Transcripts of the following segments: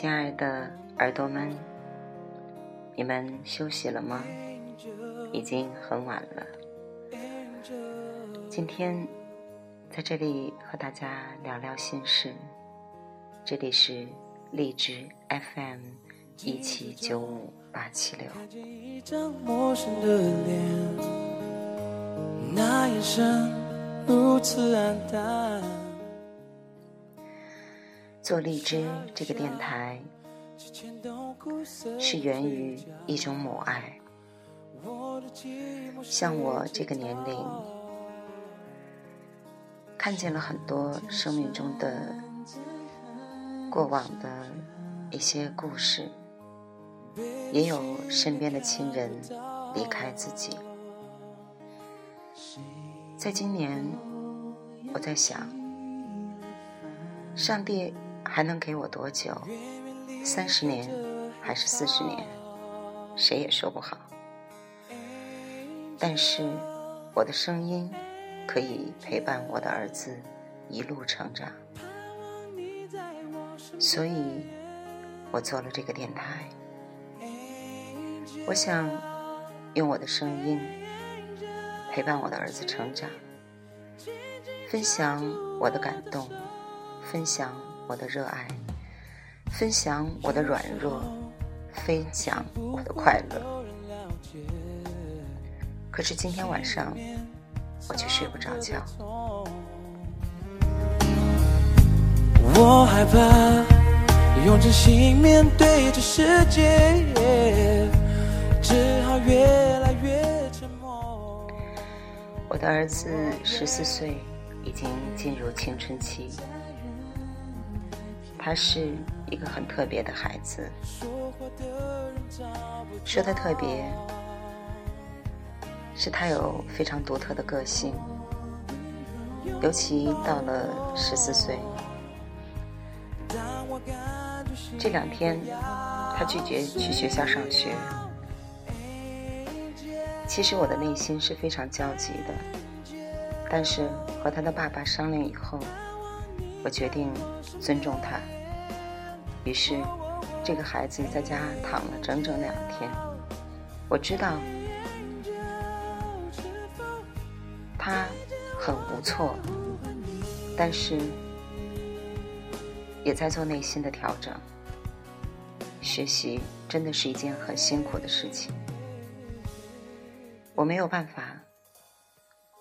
亲爱的耳朵们，你们休息了吗？已经很晚了。今天在这里和大家聊聊心事。这里是荔枝 FM 一七九五八七六。那眼神如此黯淡。做荔枝这个电台，是源于一种母爱。像我这个年龄，看见了很多生命中的过往的一些故事，也有身边的亲人离开自己。在今年，我在想，上帝。还能给我多久？三十年还是四十年？谁也说不好。但是我的声音可以陪伴我的儿子一路成长，所以我做了这个电台。我想用我的声音陪伴我的儿子成长，分享我的感动，分享。我的热爱，分享我的软弱，分享我的快乐。可是今天晚上，我却睡不着觉。我害怕用真心面对这世界，只好越来越沉默。我的儿子十四岁，已经进入青春期。他是一个很特别的孩子，说他特别，是他有非常独特的个性，尤其到了十四岁，这两天他拒绝去学校上学。其实我的内心是非常焦急的，但是和他的爸爸商量以后。我决定尊重他，于是这个孩子在家躺了整整两天。我知道他很无措，但是也在做内心的调整。学习真的是一件很辛苦的事情，我没有办法，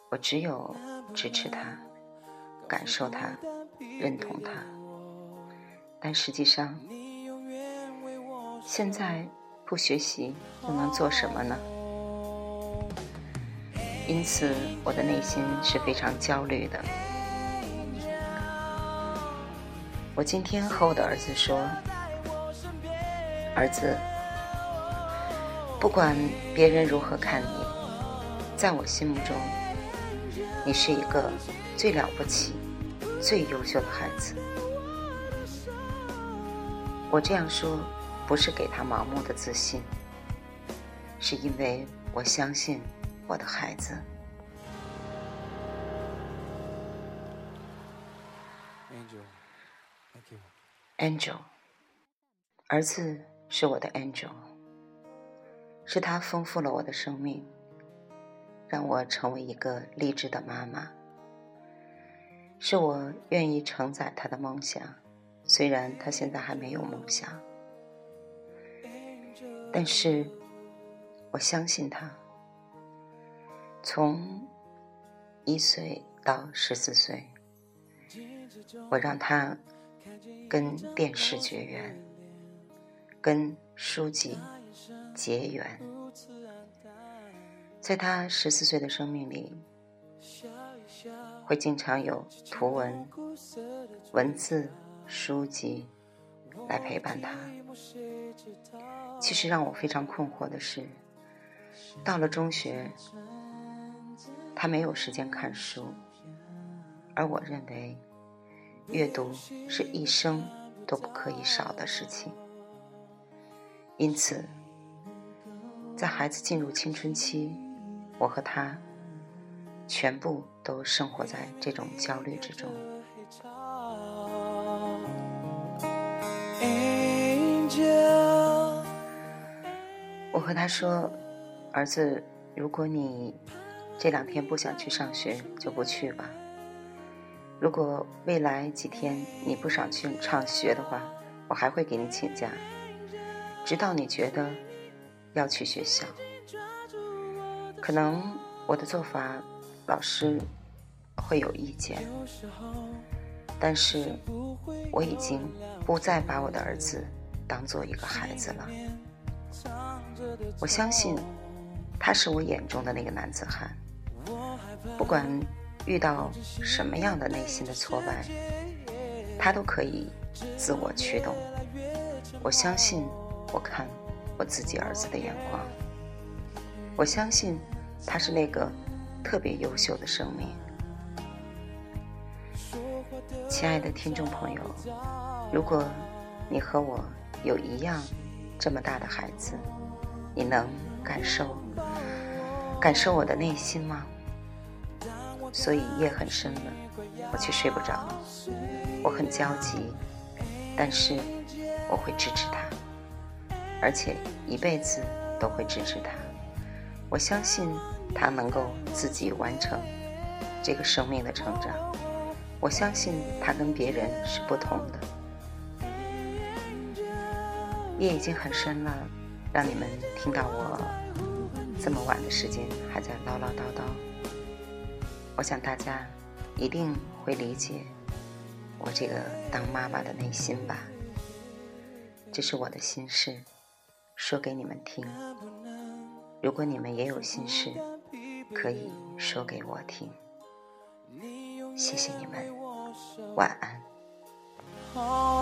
我只有支持他，感受他。认同他，但实际上，现在不学习又能做什么呢？因此，我的内心是非常焦虑的。我今天和我的儿子说：“儿子，不管别人如何看你，在我心目中，你是一个最了不起。”最优秀的孩子，我这样说不是给他盲目的自信，是因为我相信我的孩子。Angel，儿子是我的 Angel，是他丰富了我的生命，让我成为一个励志的妈妈。是我愿意承载他的梦想，虽然他现在还没有梦想，但是我相信他。从一岁到十四岁，我让他跟电视绝缘，跟书籍结缘，在他十四岁的生命里。会经常有图文、文字、书籍来陪伴他。其实让我非常困惑的是，到了中学，他没有时间看书，而我认为，阅读是一生都不可以少的事情。因此，在孩子进入青春期，我和他。全部都生活在这种焦虑之中。我和他说，儿子，如果你这两天不想去上学，就不去吧。如果未来几天你不想去上学的话，我还会给你请假，直到你觉得要去学校。可能我的做法，老师。会有意见，但是我已经不再把我的儿子当做一个孩子了。”我相信，他是我眼中的那个男子汉。不管遇到什么样的内心的挫败，他都可以自我驱动。我相信，我看我自己儿子的眼光。我相信，他是那个特别优秀的生命。亲爱的听众朋友，如果你和我有一样这么大的孩子，你能感受感受我的内心吗？所以夜很深了，我却睡不着。我很焦急，但是我会支持他，而且一辈子都会支持他。我相信他能够自己完成这个生命的成长。我相信他跟别人是不同的。夜已经很深了。让你们听到我这么晚的时间还在唠唠叨叨，我想大家一定会理解我这个当妈妈的内心吧。这是我的心事，说给你们听。如果你们也有心事，可以说给我听。谢谢你们，晚安。